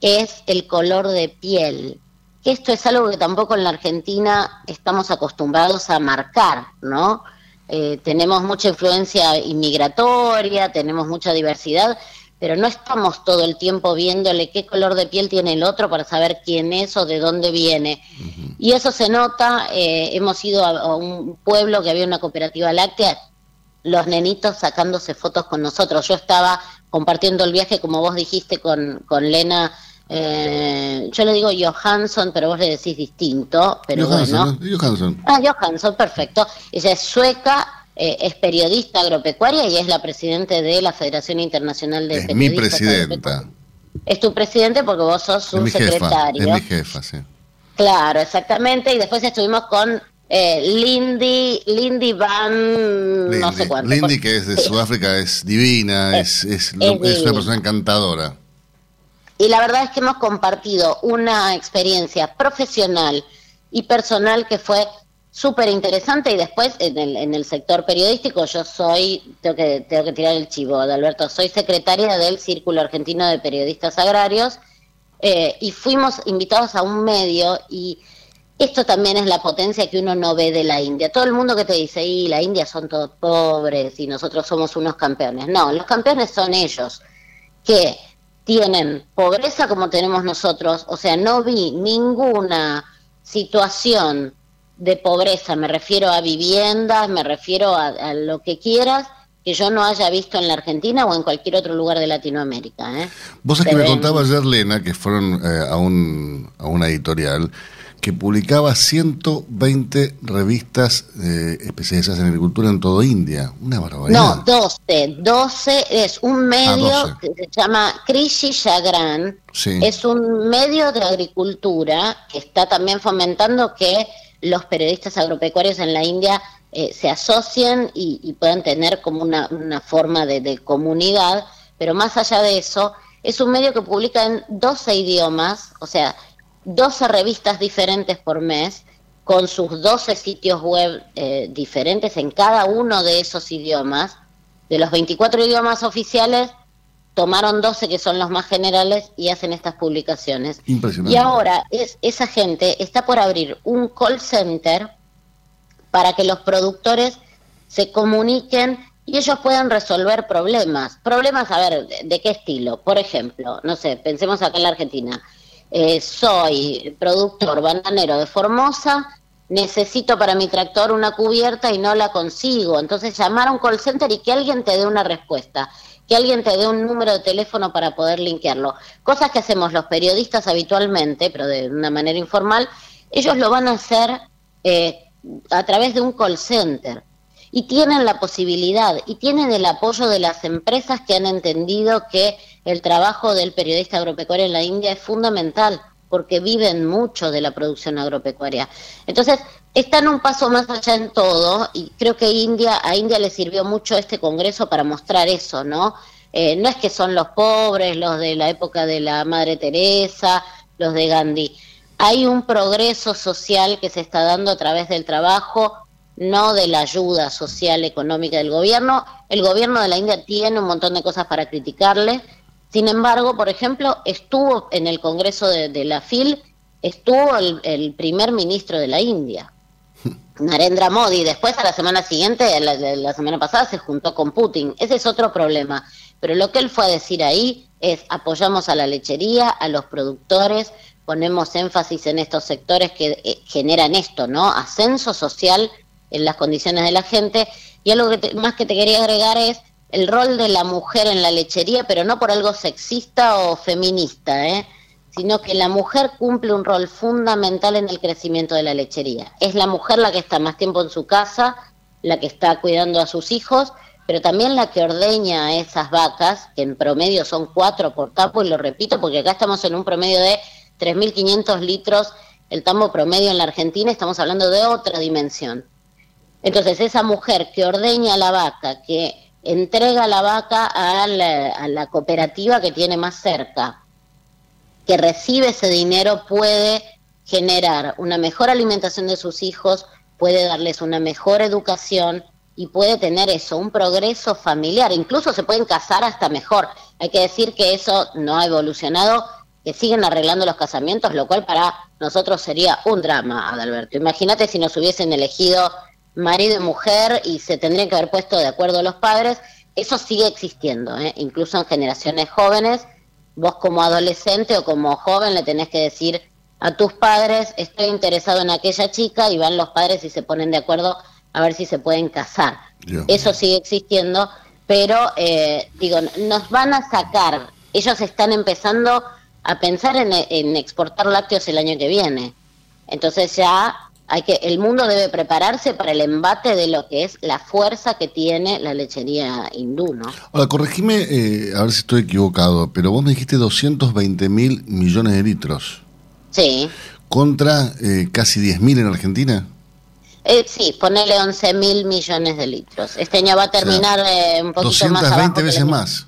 es el color de piel. Esto es algo que tampoco en la Argentina estamos acostumbrados a marcar, ¿no? Eh, tenemos mucha influencia inmigratoria, tenemos mucha diversidad, pero no estamos todo el tiempo viéndole qué color de piel tiene el otro para saber quién es o de dónde viene. Y eso se nota, eh, hemos ido a, un pueblo que había una cooperativa láctea, los nenitos sacándose fotos con nosotros. Yo estaba compartiendo el viaje, como vos dijiste, con, con Lena. Eh, yo le digo Johansson, pero vos le decís distinto. Pero Johansson, Johansson. Ah, Johansson, perfecto. Ella es sueca, eh, es periodista agropecuaria y es la presidente de la Federación Internacional de es mi presidenta. Es tu presidente porque vos sos su secretario. es mi jefa, sí. Claro, exactamente. Y después estuvimos con eh, Lindy, Lindy Van, no sé cuánto. Lindy, que es de Sudáfrica, es divina, es, es, una persona encantadora. Y la verdad es que hemos compartido una experiencia profesional y personal que fue súper interesante y después en el, en el sector periodístico yo soy, tengo que, tengo que tirar el chivo de Alberto, soy secretaria del Círculo Argentino de Periodistas Agrarios eh, y fuimos invitados a un medio y esto también es la potencia que uno no ve de la India. Todo el mundo que te dice, y la India son todos pobres y nosotros somos unos campeones. No, los campeones son ellos, que tienen pobreza como tenemos nosotros. O sea, no vi ninguna situación de pobreza, me refiero a viviendas, me refiero a, lo que quieras, que yo no haya visto en la Argentina o en cualquier otro lugar de Latinoamérica. ¿eh? Vos es que me contaba ayer, Lena, que fueron eh, a, un, a una editorial que publicaba 120 revistas eh, especializadas en agricultura en todo India. Una barbaridad. No, 12. 12 es un medio ah, que se llama Krishi Chagran. Es un medio de agricultura que está también fomentando que los periodistas agropecuarios en la India eh, se asocien y, puedan tener como una, forma de, comunidad, pero más allá de eso, es un medio que publica en 12 idiomas, o sea, 12 revistas diferentes por mes, con sus 12 sitios web eh, diferentes en cada uno de esos idiomas. De los 24 idiomas oficiales, tomaron 12 que son los más generales y hacen estas publicaciones. Y ahora es, esa gente está por abrir un call center para que los productores se comuniquen y ellos puedan resolver problemas. Problemas, a ver, ¿de, qué estilo? Por ejemplo, no sé, pensemos acá en la Argentina. Eh, soy productor bananero de Formosa, necesito para mi tractor una cubierta y no la consigo. Entonces llamar a un call center y que alguien te dé una respuesta que alguien te dé un número de teléfono para poder linkearlo. Cosas que hacemos los periodistas habitualmente, pero de una manera informal, ellos lo van a hacer eh, a través de un call center. Y tienen la posibilidad y tienen el apoyo de las empresas que han entendido que el trabajo del periodista agropecuario en la India es fundamental porque viven mucho de la producción agropecuaria. Entonces, están un paso más allá en todo y creo que India, a India le sirvió mucho este congreso para mostrar eso, ¿no? Eh, no es que son los pobres, los de la época de la Madre Teresa, los de Gandhi. Hay un progreso social que se está dando a través del trabajo, no de la ayuda social económica del gobierno. El gobierno de la India tiene un montón de cosas para criticarle, sin embargo, por ejemplo, estuvo en el Congreso de, la FIL, estuvo el, primer ministro de la India, Narendra Modi. Después, a la semana siguiente, la, semana pasada, se juntó con Putin. Ese es otro problema. Pero lo que él fue a decir ahí es apoyamos a la lechería, a los productores, ponemos énfasis en estos sectores que eh, generan esto, ¿no? Ascenso social en las condiciones de la gente. Y algo que más que te quería agregar es el rol de la mujer en la lechería, pero no por algo sexista o feminista, ¿eh? sino que la mujer cumple un rol fundamental en el crecimiento de la lechería. Es la mujer la que está más tiempo en su casa, la que está cuidando a sus hijos, pero también la que ordeña a esas vacas, que en promedio son cuatro por tapo, y lo repito porque acá estamos en un promedio de 3.500 litros, el tambo promedio en la Argentina, estamos hablando de otra dimensión. Entonces, esa mujer que ordeña la vaca, que entrega la vaca a la, cooperativa que tiene más cerca, que recibe ese dinero, puede generar una mejor alimentación de sus hijos, puede darles una mejor educación y puede tener eso, un progreso familiar. Incluso se pueden casar hasta mejor. Hay que decir que eso no ha evolucionado, que siguen arreglando los casamientos, lo cual para nosotros sería un drama, Adalberto. Imagínate si nos hubiesen elegido marido y mujer y se tendrían que haber puesto de acuerdo los padres, eso sigue existiendo, ¿eh? incluso en generaciones jóvenes, vos como adolescente o como joven le tenés que decir a tus padres, estoy interesado en aquella chica y van los padres y se ponen de acuerdo a ver si se pueden casar. Eso sigue existiendo, pero eh, digo, nos van a sacar, ellos están empezando a pensar en, en exportar lácteos el año que viene. Entonces ya hay que el mundo debe prepararse para el embate de lo que es la fuerza que tiene la lechería hindú, ¿no? Ahora, corregime, eh, a ver si estoy equivocado, pero vos me dijiste 220 mil millones de litros. Sí. ¿Contra eh, casi 10 mil en Argentina? Eh, sí, ponele 11 mil millones de litros. Este año va a terminar eh, un poquito más 220 veces más.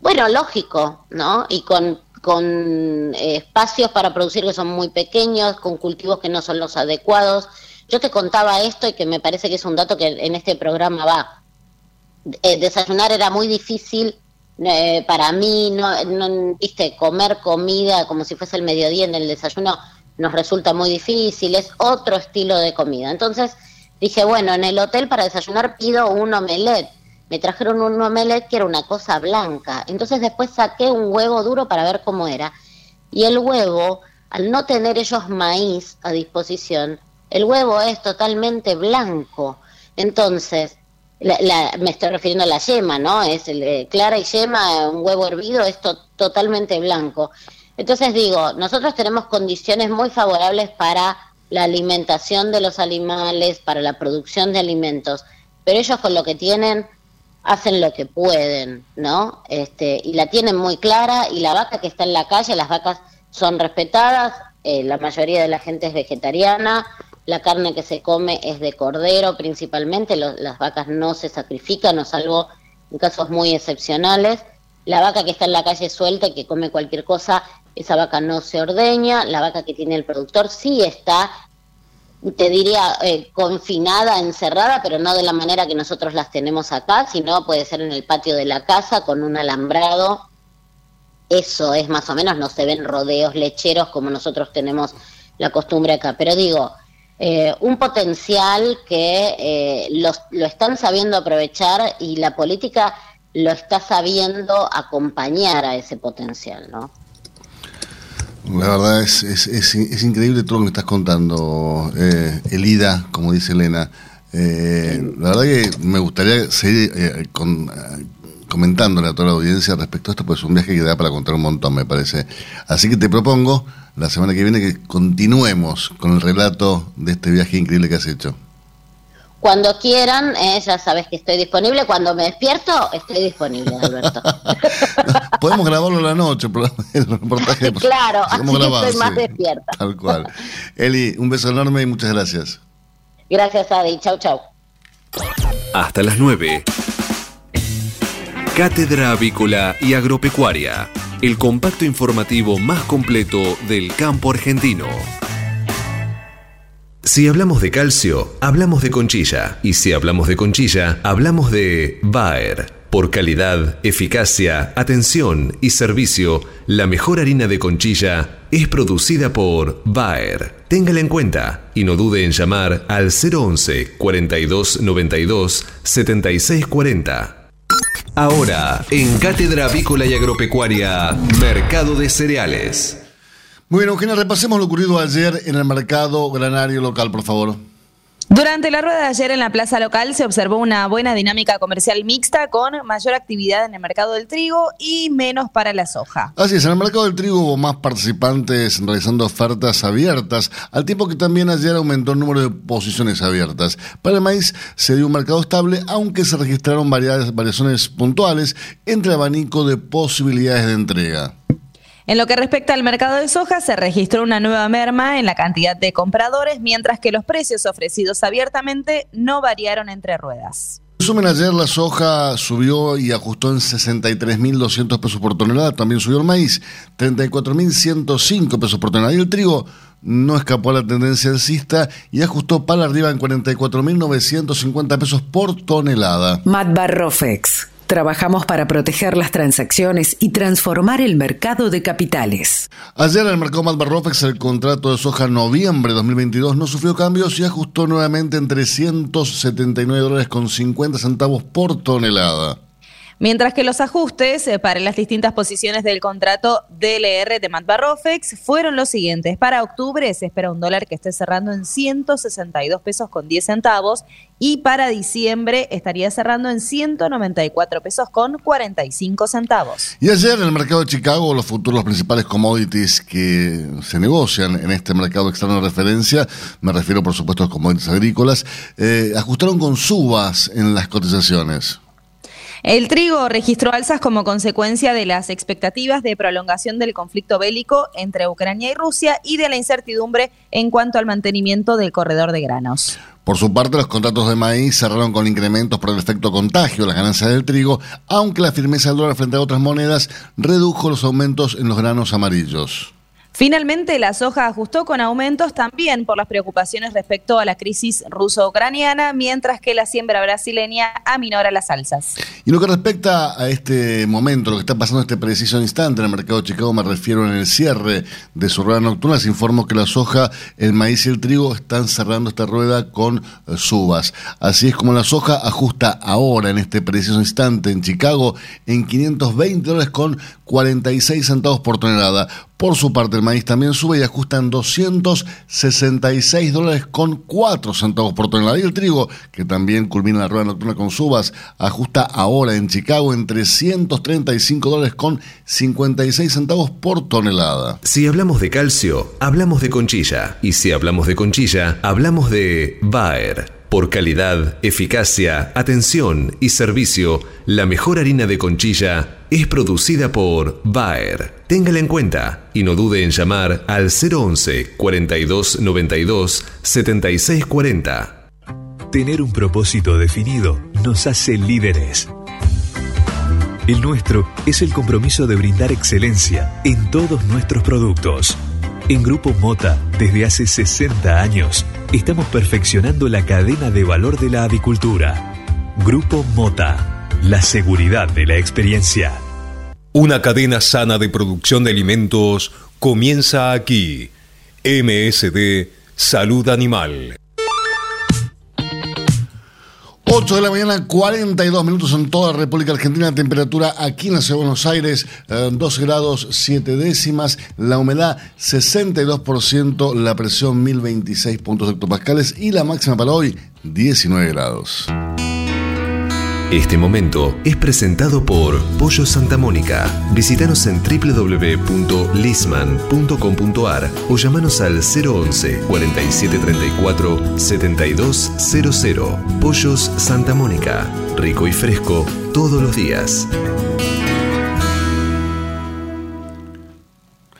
Bueno, lógico, ¿no? Y con con eh, espacios para producir que son muy pequeños, con cultivos que no son los adecuados. Yo te contaba esto y que me parece que es un dato que en este programa va. Eh, desayunar era muy difícil eh, para mí, no, viste, comer comida como si fuese el mediodía en el desayuno nos resulta muy difícil, es otro estilo de comida. Entonces dije, bueno, en el hotel para desayunar pido un omelette me trajeron un omelette que era una cosa blanca. Entonces después saqué un huevo duro para ver cómo era. Y el huevo, al no tener ellos maíz a disposición, el huevo es totalmente blanco. Entonces, me estoy refiriendo a la yema, ¿no? Es eh, clara y yema, un huevo hervido es totalmente blanco. Entonces digo, nosotros tenemos condiciones muy favorables para la alimentación de los animales, para la producción de alimentos, pero ellos con lo que tienen hacen lo que pueden, ¿no? Este, y la tienen muy clara y la vaca que está en la calle, las vacas son respetadas, eh, la mayoría de la gente es vegetariana, la carne que se come es de cordero principalmente, las vacas no se sacrifican, o salvo en casos muy excepcionales. La vaca que está en la calle suelta y que come cualquier cosa, esa vaca no se ordeña, la vaca que tiene el productor sí está te diría, eh, confinada, encerrada, pero no de la manera que nosotros las tenemos acá, sino puede ser en el patio de la casa con un alambrado. Eso es más o menos, no se ven rodeos lecheros como nosotros tenemos la costumbre acá. Pero digo, eh, un potencial que eh, lo están sabiendo aprovechar y la política lo está sabiendo acompañar a ese potencial, ¿no? La verdad es, es, increíble todo lo que estás contando, eh, Elida, como dice Elena. Eh, la verdad que me gustaría seguir eh, con, comentándole a toda la audiencia respecto a esto, pues es un viaje que da para contar un montón, me parece. Así que te propongo la semana que viene que continuemos con el relato de este viaje increíble que has hecho. Cuando quieran, eh, ya sabes que estoy disponible. Cuando me despierto, estoy disponible, Alberto. podemos grabarlo la noche, el reportaje. claro, así estoy más despierta. Tal cual. Eli, un beso enorme y muchas gracias. Gracias, Adi. Chau, chau. Hasta las 9. Cátedra Avícola y Agropecuaria, el compacto informativo más completo del campo argentino. Si hablamos de calcio, hablamos de conchilla. Y si hablamos de conchilla, hablamos de Bayer. Por calidad, eficacia, atención y servicio, la mejor harina de conchilla es producida por Bayer. Téngala en cuenta y no dude en llamar al 011 42 92 76 40. Ahora, en Cátedra Avícola y Agropecuaria, Mercado de Cereales. Muy bien, Eugenia, repasemos lo ocurrido ayer en el mercado granario local, por favor. Durante la rueda de ayer en la plaza local se observó una buena dinámica comercial mixta con mayor actividad en el mercado del trigo y menos para la soja. Así es, en el mercado del trigo hubo más participantes realizando ofertas abiertas, al tiempo que también ayer aumentó el número de posiciones abiertas. Para el maíz se dio un mercado estable, aunque se registraron variaciones puntuales entre el abanico de posibilidades de entrega. En lo que respecta al mercado de soja, se registró una nueva merma en la cantidad de compradores, mientras que los precios ofrecidos abiertamente no variaron entre ruedas. En resumen, ayer la soja subió y ajustó en 63.200 pesos por tonelada, también subió el maíz, 34.105 pesos por tonelada, y el trigo no escapó a la tendencia alcista y ajustó para arriba en 44.950 pesos por tonelada. Matt Barrofex Trabajamos para proteger las transacciones y transformar el mercado de capitales. Ayer en el mercado Malbarrofex el contrato de soja noviembre de 2022 no sufrió cambios y ajustó nuevamente en 379 dólares con 50 centavos por tonelada. Mientras que los ajustes eh, para las distintas posiciones del contrato DLR de Matt Barrofex fueron los siguientes. Para octubre se espera un dólar que esté cerrando en 162 pesos con 10 centavos y para diciembre estaría cerrando en 194 pesos con 45 centavos. Y ayer en el mercado de Chicago los futuros principales commodities que se negocian en este mercado externo de referencia, me refiero por supuesto a los commodities agrícolas, eh, ajustaron con subas en las cotizaciones. El trigo registró alzas como consecuencia de las expectativas de prolongación del conflicto bélico entre Ucrania y Rusia y de la incertidumbre en cuanto al mantenimiento del corredor de granos. Por su parte, los contratos de maíz cerraron con incrementos por el efecto contagio, las ganancias del trigo, aunque la firmeza del dólar frente a otras monedas redujo los aumentos en los granos amarillos. Finalmente, la soja ajustó con aumentos también por las preocupaciones respecto a la crisis ruso-ucraniana, mientras que la siembra brasileña aminora las alzas. Y lo que respecta a este momento, lo que está pasando en este preciso instante en el mercado de Chicago, me refiero en el cierre de su rueda nocturna, les informo que la soja, el maíz y el trigo están cerrando esta rueda con eh, subas. Así es como la soja ajusta ahora, en este preciso instante, en Chicago, en 520 dólares con 46 centavos por tonelada. Por su parte, el maíz también sube y ajusta en 266 dólares con 4 centavos por tonelada. Y el trigo, que también culmina la rueda nocturna con subas, ajusta ahora en Chicago en 335 dólares con 56 centavos por tonelada. Si hablamos de calcio, hablamos de conchilla. Y si hablamos de conchilla, hablamos de Bayer. Por calidad, eficacia, atención y servicio, la mejor harina de conchilla es producida por Bayer. Téngala en cuenta y no dude en llamar al 011 42 92 76 40. Tener un propósito definido nos hace líderes. El nuestro es el compromiso de brindar excelencia en todos nuestros productos. En Grupo Mota, desde hace 60 años, estamos perfeccionando la cadena de valor de la avicultura. Grupo Mota, la seguridad de la experiencia. Una cadena sana de producción de alimentos comienza aquí. MSD Salud Animal. 8 de la mañana, 42 minutos en toda la República Argentina. Temperatura aquí en la ciudad de Buenos Aires, 2 eh, grados 7 décimas. La humedad 62%, la presión 1026 puntos hectopascales y la máxima para hoy 19 grados. Este momento es presentado por Pollo Santa Mónica. Visítanos en www.lisman.com.ar o llamanos al 011 4734 7200. Pollos Santa Mónica. Rico y fresco todos los días.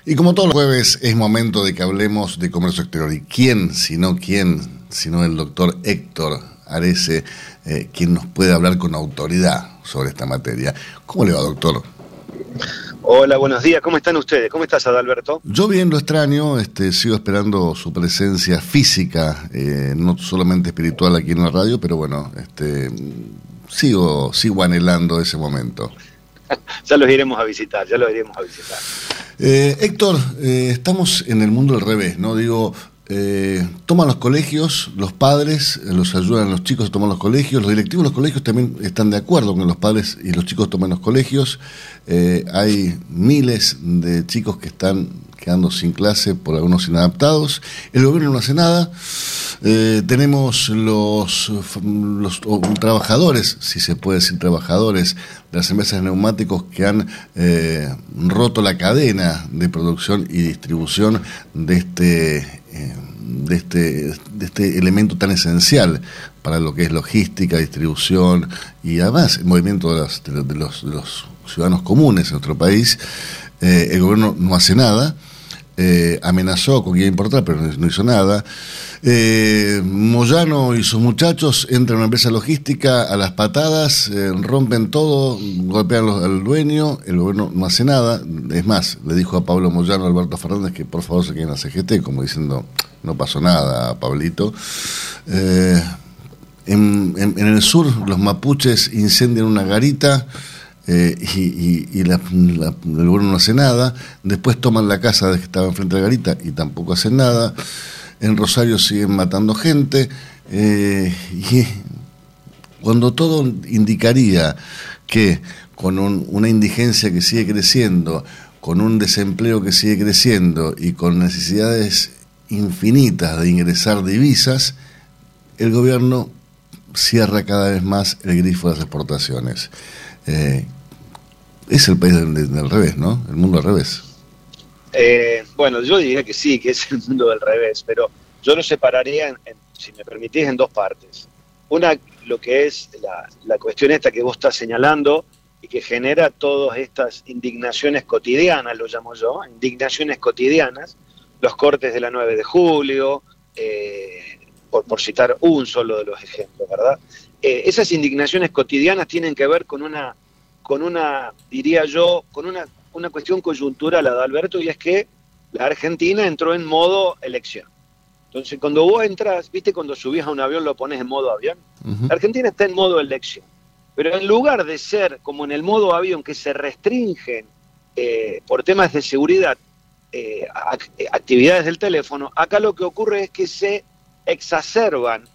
Y como todos los jueves, es momento de que hablemos de comercio exterior. ¿Y quién, si no quién, sino el doctor Héctor Arece? Eh, quien nos puede hablar con autoridad sobre esta materia. ¿Cómo le va, doctor? Hola, buenos días. ¿Cómo están ustedes? ¿Cómo estás, Adalberto? Yo bien lo extraño, este, sigo esperando su presencia física, eh, no solamente espiritual aquí en la radio, pero bueno, este, sigo, sigo anhelando ese momento. ya los iremos a visitar, ya los iremos a visitar. Eh, Héctor, eh, estamos en el mundo al revés, ¿no? Digo, eh, toman los colegios, los padres eh, los ayudan a los chicos a tomar los colegios, los directivos de los colegios también están de acuerdo con los padres y los chicos tomen los colegios. Eh, hay miles de chicos que están quedando sin clase por algunos inadaptados. El gobierno no hace nada. tenemos los, los trabajadores, si se puede decir trabajadores, de las empresas de neumáticos que han roto la cadena de producción y distribución de este de, este, de este elemento tan esencial para lo que es logística, distribución y además el movimiento de los, de los, ciudadanos comunes en nuestro país, eh, el gobierno no hace nada. Eh, amenazó con que iba a importar, pero no, hizo nada. Eh, Moyano y sus muchachos entran a una empresa logística a las patadas, eh, rompen todo, golpean al dueño, el gobierno no hace nada. Es más, le dijo a Pablo Moyano, Alberto Fernández, que por favor se queden a CGT, como diciendo, no pasó nada, Pablito. En, el sur, los mapuches incendian una garita. Eh, y, el gobierno no hace nada. Después toman la casa de que estaba enfrente de la garita y tampoco hacen nada. En Rosario siguen matando gente. Eh, y cuando todo indicaría que con una indigencia que sigue creciendo, con un desempleo que sigue creciendo y con necesidades infinitas de ingresar divisas, el gobierno cierra cada vez más el grifo de las exportaciones. Eh, es el país del, revés, ¿no? El mundo al revés. Eh, bueno, yo diría que sí, que es el mundo del revés, pero yo lo separaría, si me permitís, en dos partes. Una, lo que es la, la, cuestión esta que vos estás señalando y que genera todas estas indignaciones cotidianas, lo llamo yo, indignaciones cotidianas, los cortes de la 9 de julio, eh, por, por, citar un solo de los ejemplos, ¿verdad? Eh, esas indignaciones cotidianas tienen que ver con una con una, diría yo, con una, una cuestión coyuntural, Adalberto, y es que la Argentina entró en modo elección. Entonces, cuando vos entras, viste, cuando subís a un avión lo pones en modo avión. La Argentina está en modo elección. Pero en lugar de ser como en el modo avión que se restringen eh, por temas de seguridad eh, eh, actividades del teléfono, acá lo que ocurre es que se exacerban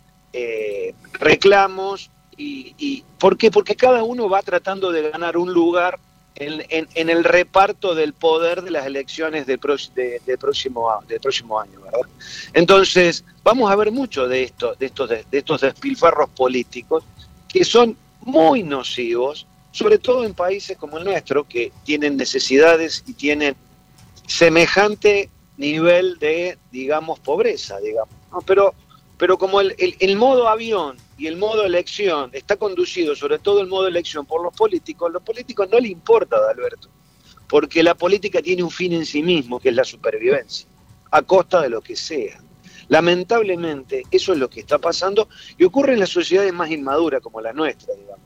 reclamos, y, ¿Por qué? Porque cada uno va tratando de ganar un lugar en, el reparto del poder de las elecciones del, próximo, del próximo año, ¿verdad? Entonces, vamos a ver mucho de, esto, de, estos, de, estos despilfarros políticos que son muy nocivos, sobre todo en países como el nuestro, que tienen necesidades y tienen semejante nivel de, digamos, pobreza, digamos. Pero, pero como el, modo avión y el modo elección está conducido, sobre todo el modo elección, por los políticos, los políticos no le importa, Alberto, porque la política tiene un fin en sí mismo, que es la supervivencia, a costa de lo que sea. Lamentablemente, eso es lo que está pasando y ocurre en las sociedades más inmaduras como la nuestra, digamos.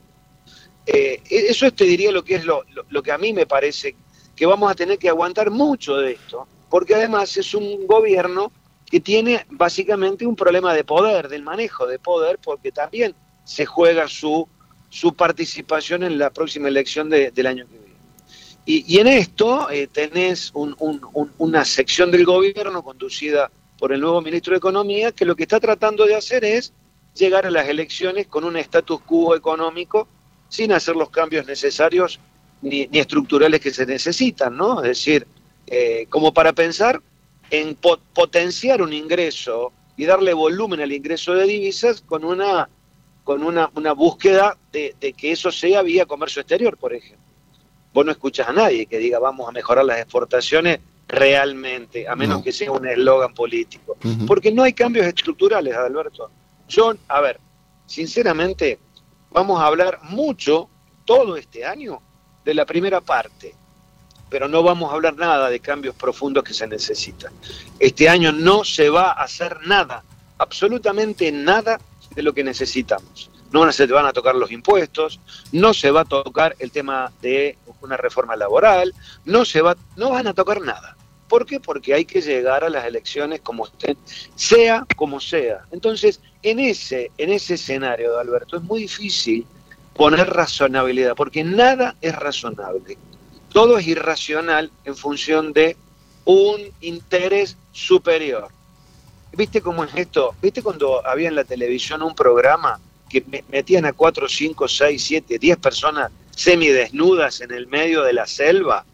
Eh, eso te diría lo que es lo, lo que a mí me parece que vamos a tener que aguantar mucho de esto, porque además es un gobierno que tiene básicamente un problema de poder, del manejo de poder, porque también se juega su, su participación en la próxima elección del año que viene. Y, en esto eh, tenés una sección del gobierno conducida por el nuevo ministro de Economía que lo que está tratando de hacer es llegar a las elecciones con un status quo económico sin hacer los cambios necesarios ni, estructurales que se necesitan, ¿no? Es decir, eh, como para pensar en potenciar un ingreso y darle volumen al ingreso de divisas con una con una, una búsqueda de, que eso sea vía comercio exterior, por ejemplo. Vos no escuchas a nadie que diga vamos a mejorar las exportaciones realmente, a menos que sea un eslogan político. Porque no hay cambios estructurales, Alberto. Yo, a ver, sinceramente, vamos a hablar mucho todo este año de la primera parte, pero no vamos a hablar nada de cambios profundos que se necesitan. Este año no se va a hacer nada, absolutamente nada de lo que necesitamos. No se van a tocar los impuestos, no se va a tocar el tema de una reforma laboral, no se va, no van a tocar nada. ¿Por qué? Porque hay que llegar a las elecciones como estén, sea como sea. Entonces, en ese, en ese escenario, Alberto, es muy difícil poner razonabilidad, porque nada es razonable todo es irracional en función de un interés superior. ¿viste cómo es esto? ¿Viste cuando había en la televisión un programa que metían a 4, 5, 6, 7, 10 personas semidesnudas en el medio de la selva?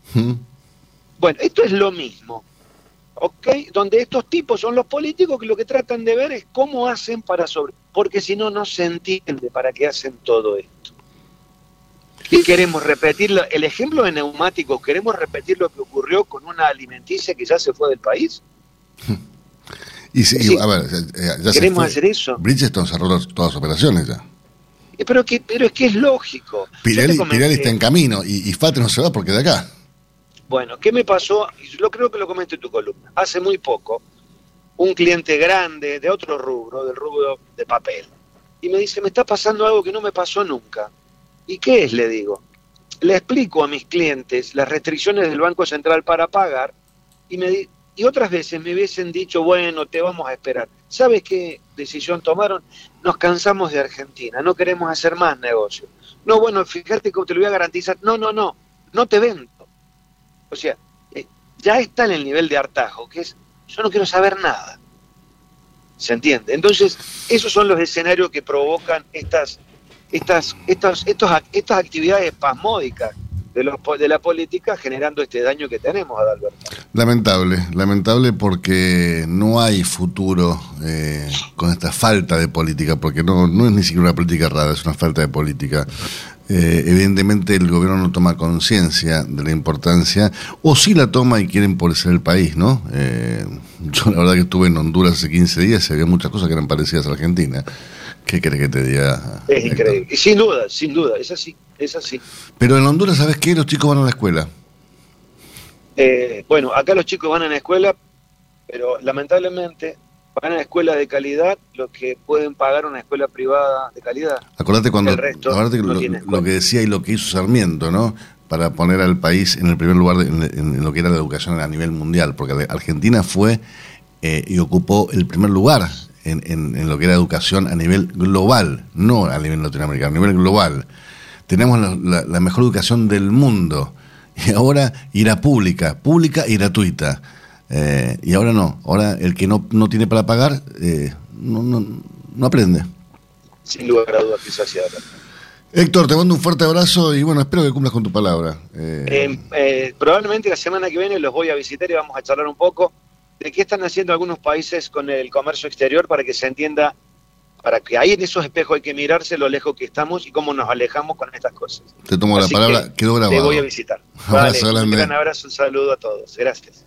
Bueno, esto es lo mismo. ¿ok? Donde estos tipos son los políticos que lo que tratan de ver es cómo hacen para sobre... Porque si no, no se entiende para qué hacen todo esto. Y queremos repetir el ejemplo de neumáticos, queremos repetir lo que ocurrió con una alimenticia que ya se fue del país. Y, a ver, ya queremos hacer eso. Bridgestone cerró todas las operaciones ya. Pero, que, pero es que es lógico. Pirelli, está en camino y, y no se va porque de acá. Bueno, ¿qué me pasó? Y yo creo que lo comenté en tu columna. Hace muy poco, un cliente grande de otro rubro, del rubro de papel, y me dice, me está pasando algo que no me pasó nunca. ¿Y qué es? Le digo. Le explico a mis clientes las restricciones del Banco Central para pagar y, me, y otras veces me hubiesen dicho, bueno, te vamos a esperar. ¿Sabes qué decisión tomaron? Nos cansamos de Argentina, no queremos hacer más negocio. No, bueno, fíjate que te lo voy a garantizar. No, no, no, no te vendo. O sea, eh, ya está en el nivel de hartajo, que es, yo no quiero saber nada. ¿Se entiende? Entonces, esos son los escenarios que provocan estas, estas, estas, estos, estas actividades espasmódicas de, los, de la política generando este daño que tenemos, Adalberto. Lamentable, lamentable porque no hay futuro eh, con esta falta de política, porque no, no es ni siquiera una política rara, es una falta de política. Eh, evidentemente el gobierno no toma conciencia de la importancia, o sí la toma y quiere empobrecer el país, ¿no? Eh, yo la verdad que estuve en Honduras hace 15 días y había muchas cosas que eran parecidas a Argentina. ¿Qué crees que te diga? Es increíble. Sin duda, sin duda, es así, es así. Pero en Honduras, ¿sabes qué? Los chicos van a la escuela. Eh, bueno, acá los chicos van a la escuela, pero lamentablemente van a escuelas de calidad lo que pueden pagar una escuela privada de calidad. Acordate cuando lo, que decía y lo que hizo Sarmiento, ¿no? Para poner al país en el primer lugar en, lo que era la educación a nivel mundial, porque Argentina fue eh, y ocupó el primer lugar en, lo que era educación a nivel global, no a nivel latinoamericano, a nivel global. Tenemos la, mejor educación del mundo y ahora irá pública, pública y gratuita. Eh, y ahora no, ahora el que no, no tiene para pagar eh, no, no, no, aprende. Sin lugar a dudas, quizás sea Héctor, te mando un fuerte abrazo y bueno, espero que cumplas con tu palabra. Eh, probablemente la semana que viene los voy a visitar y vamos a charlar un poco de qué están haciendo algunos países con el comercio exterior para que se entienda, para que ahí en esos espejos hay que mirarse lo lejos que estamos y cómo nos alejamos con estas cosas. Te tomo la palabra, quedó grabado. Te voy a visitar. un gran abrazo, un saludo a todos. Gracias.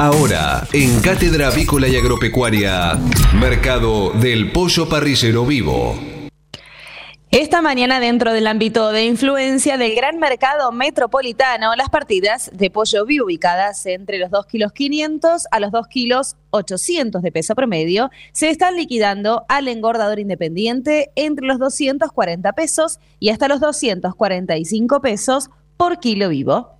Ahora, en Cátedra Avícola y Agropecuaria, Mercado del Pollo Parrillero Vivo. Esta mañana, dentro del ámbito de influencia del gran mercado metropolitano, las partidas de pollo vi ubicadas entre los 2 kilos 500 a los 2 kilos 800 de peso promedio se están liquidando al engordador independiente entre los 240 pesos y hasta los 245 pesos por kilo vivo.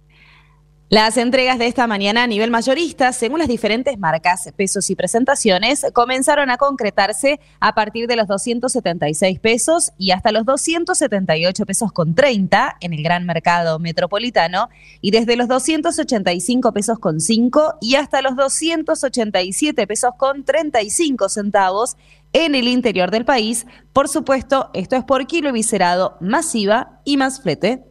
Las entregas de esta mañana a nivel mayorista, según las diferentes marcas, pesos y presentaciones, comenzaron a concretarse a partir de los 276 pesos y hasta los 278 pesos con 30 en el gran mercado metropolitano y desde los 285 pesos con 5 y hasta los 287 pesos con 35 centavos en el interior del país. Por supuesto, esto es por kilo viscerado, masiva y más flete.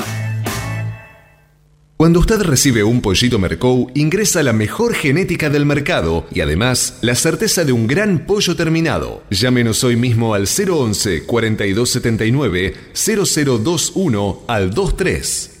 Cuando usted recibe un pollito Mercou, ingresa la mejor genética del mercado y además la certeza de un gran pollo terminado. Llámenos hoy mismo al 011 4279 0021 al 23.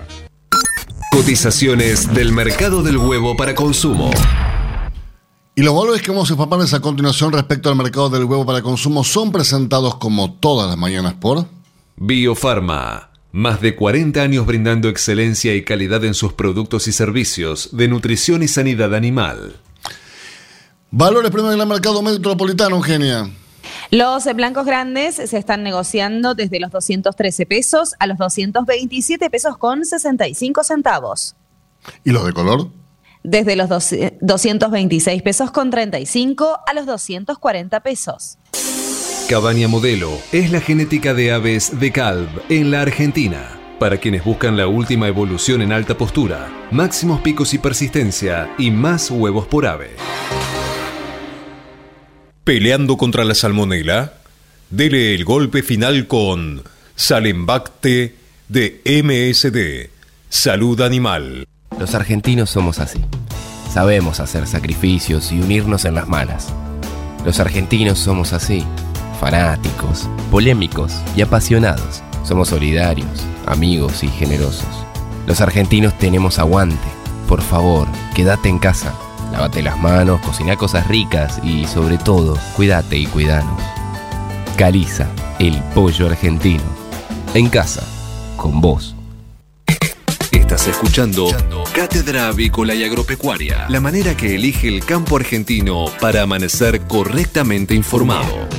Cotizaciones del mercado del huevo para consumo. Y los valores que vamos a informarles a continuación respecto al mercado del huevo para consumo son presentados como todas las mañanas por Biofarma. Más de 40 años brindando excelencia y calidad en sus productos y servicios de nutrición y sanidad animal. Valores primero en el mercado metropolitano, Eugenia. Los blancos grandes se están negociando desde los 213 pesos a los 227 pesos con 65 centavos. ¿Y los de color? Desde los 226 pesos con 35 a los 240 pesos. Cabaña Modelo es la genética de aves de Calv en la Argentina. Para quienes buscan la última evolución en alta postura, máximos picos y persistencia y más huevos por ave. Peleando contra la salmonela, dele el golpe final con Salembacte de MSD, Salud Animal. Los argentinos somos así. Sabemos hacer sacrificios y unirnos en las malas. Los argentinos somos así fanáticos, polémicos y apasionados. Somos solidarios, amigos y generosos. Los argentinos tenemos aguante. Por favor, quédate en casa. Lávate las manos, cocina cosas ricas y sobre todo, cuídate y cuidanos. Caliza, el pollo argentino. En casa, con vos. Estás escuchando Cátedra Avícola y Agropecuaria, la manera que elige el campo argentino para amanecer correctamente informado.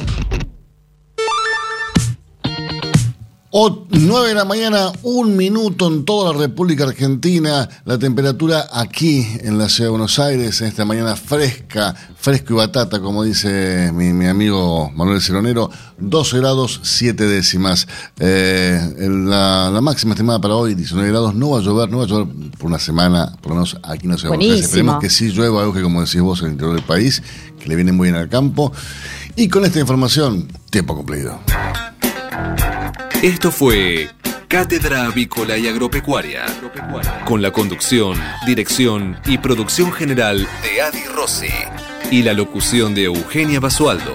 O 9 de la mañana, un minuto en toda la República Argentina. La temperatura aquí en la ciudad de Buenos Aires, en esta mañana fresca, fresco y batata, como dice mi, amigo Manuel Ceronero, 12 grados 7 décimas. Eh, la, máxima estimada para hoy, 19 grados, no va a llover, no va a llover por una semana, por lo menos aquí no se va a Esperemos que sí llueva, algo que como decís vos en el interior del país, que le viene muy bien al campo. Y con esta información, tiempo cumplido. Esto fue Cátedra Avícola y Agropecuaria, con la conducción, dirección y producción general de Adi Rossi y la locución de Eugenia Basualdo.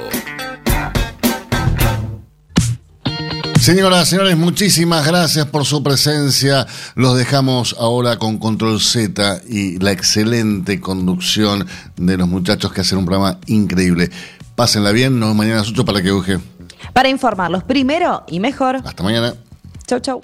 Señoras, señores, muchísimas gracias por su presencia. Los dejamos ahora con Control Z y la excelente conducción de los muchachos que hacen un programa increíble. Pásenla bien, nos vemos mañana a las 8 para que Euge para informarlos primero y mejor. Hasta mañana. Chau, chau.